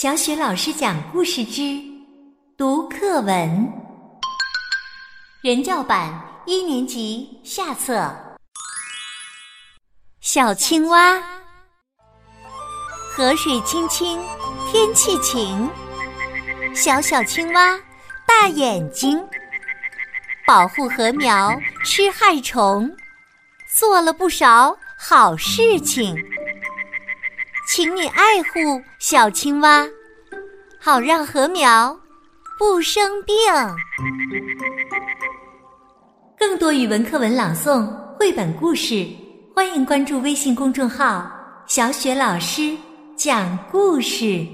小雪老师讲故事之读课文，人教版一年级下册。小青蛙，河水清清，天气晴。小小青蛙，大眼睛，保护禾苗，吃害虫，做了不少好事情。请你爱护小青蛙，好让禾苗不生病。更多语文课文朗诵、绘本故事，欢迎关注微信公众号“小雪老师讲故事”。